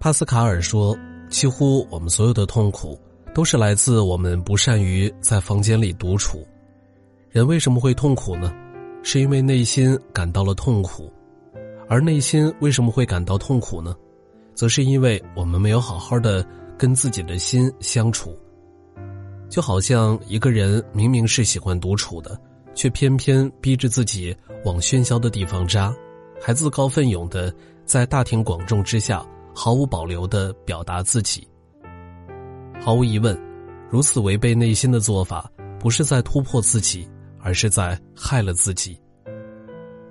帕斯卡尔说：“几乎我们所有的痛苦，都是来自我们不善于在房间里独处。人为什么会痛苦呢？是因为内心感到了痛苦，而内心为什么会感到痛苦呢？则是因为我们没有好好的跟自己的心相处。就好像一个人明明是喜欢独处的，却偏偏逼着自己往喧嚣的地方扎，还自告奋勇的在大庭广众之下。”毫无保留的表达自己。毫无疑问，如此违背内心的做法，不是在突破自己，而是在害了自己。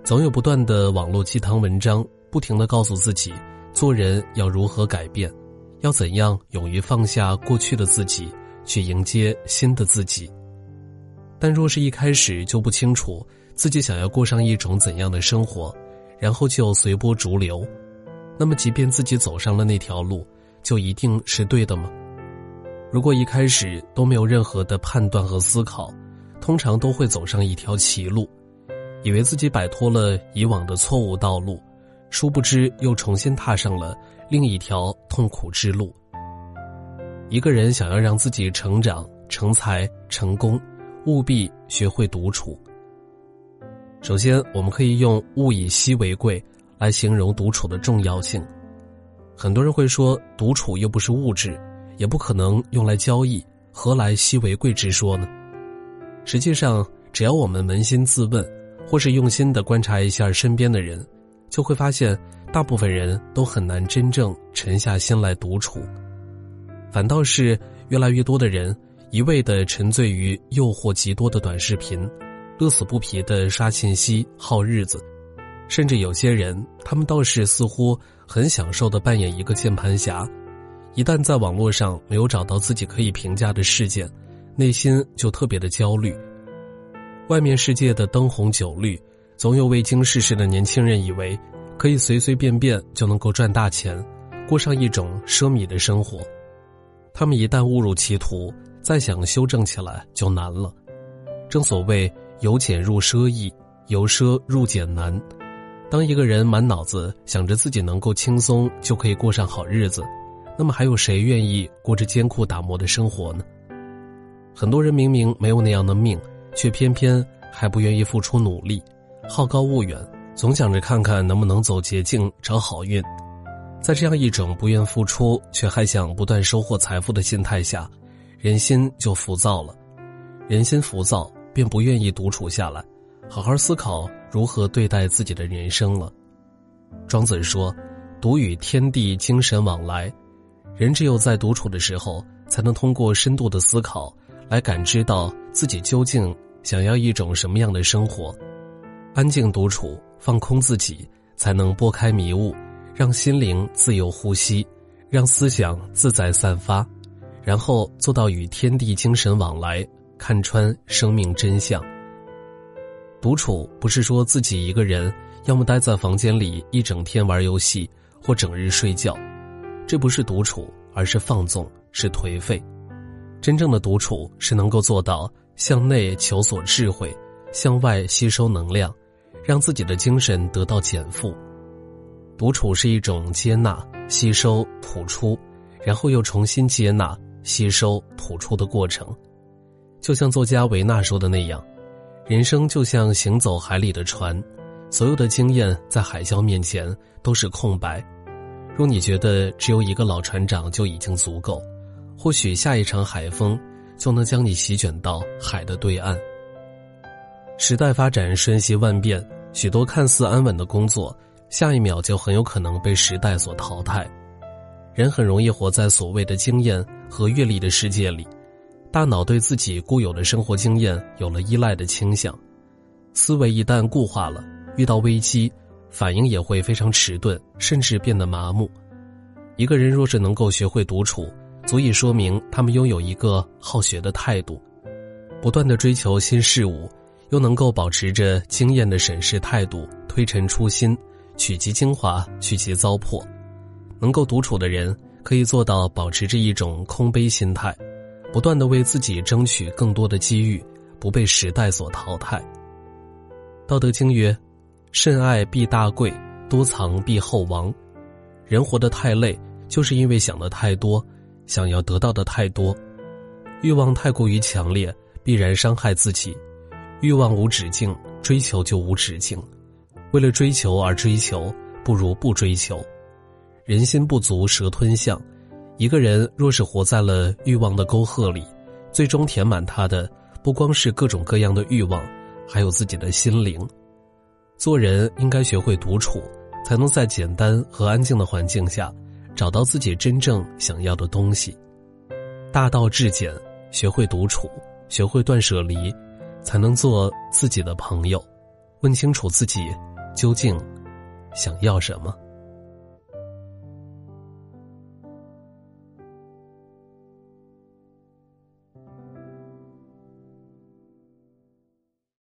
总有不断的网络鸡汤文章，不停的告诉自己，做人要如何改变，要怎样勇于放下过去的自己，去迎接新的自己。但若是一开始就不清楚自己想要过上一种怎样的生活，然后就随波逐流。那么，即便自己走上了那条路，就一定是对的吗？如果一开始都没有任何的判断和思考，通常都会走上一条歧路，以为自己摆脱了以往的错误道路，殊不知又重新踏上了另一条痛苦之路。一个人想要让自己成长、成才、成功，务必学会独处。首先，我们可以用“物以稀为贵”。来形容独处的重要性，很多人会说，独处又不是物质，也不可能用来交易，何来稀为贵之说呢？实际上，只要我们扪心自问，或是用心的观察一下身边的人，就会发现，大部分人都很难真正沉下心来独处，反倒是越来越多的人一味的沉醉于诱惑极多的短视频，乐此不疲的刷信息耗日子。甚至有些人，他们倒是似乎很享受的扮演一个键盘侠，一旦在网络上没有找到自己可以评价的事件，内心就特别的焦虑。外面世界的灯红酒绿，总有未经世事的年轻人以为可以随随便便就能够赚大钱，过上一种奢靡的生活。他们一旦误入歧途，再想修正起来就难了。正所谓由俭入奢易，由奢入俭难。当一个人满脑子想着自己能够轻松就可以过上好日子，那么还有谁愿意过着艰苦打磨的生活呢？很多人明明没有那样的命，却偏偏还不愿意付出努力，好高骛远，总想着看看能不能走捷径找好运。在这样一种不愿付出却还想不断收获财富的心态下，人心就浮躁了，人心浮躁便不愿意独处下来，好好思考。如何对待自己的人生了？庄子说：“独与天地精神往来。”人只有在独处的时候，才能通过深度的思考，来感知到自己究竟想要一种什么样的生活。安静独处，放空自己，才能拨开迷雾，让心灵自由呼吸，让思想自在散发，然后做到与天地精神往来，看穿生命真相。独处不是说自己一个人，要么待在房间里一整天玩游戏，或整日睡觉，这不是独处，而是放纵，是颓废。真正的独处是能够做到向内求索智慧，向外吸收能量，让自己的精神得到减负。独处是一种接纳、吸收、吐出，然后又重新接纳、吸收、吐出的过程，就像作家维纳说的那样。人生就像行走海里的船，所有的经验在海啸面前都是空白。若你觉得只有一个老船长就已经足够，或许下一场海风就能将你席卷到海的对岸。时代发展瞬息万变，许多看似安稳的工作，下一秒就很有可能被时代所淘汰。人很容易活在所谓的经验和阅历的世界里。大脑对自己固有的生活经验有了依赖的倾向，思维一旦固化了，遇到危机，反应也会非常迟钝，甚至变得麻木。一个人若是能够学会独处，足以说明他们拥有一个好学的态度，不断的追求新事物，又能够保持着经验的审视态度，推陈出新，取其精华，去其糟粕。能够独处的人，可以做到保持着一种空杯心态。不断的为自己争取更多的机遇，不被时代所淘汰。道德经曰：“慎爱必大贵，多藏必厚亡。”人活得太累，就是因为想的太多，想要得到的太多，欲望太过于强烈，必然伤害自己。欲望无止境，追求就无止境。为了追求而追求，不如不追求。人心不足蛇吞象，一个人若是活在了欲望的沟壑里，最终填满他的不光是各种各样的欲望，还有自己的心灵。做人应该学会独处，才能在简单和安静的环境下，找到自己真正想要的东西。大道至简，学会独处，学会断舍离，才能做自己的朋友。问清楚自己究竟想要什么。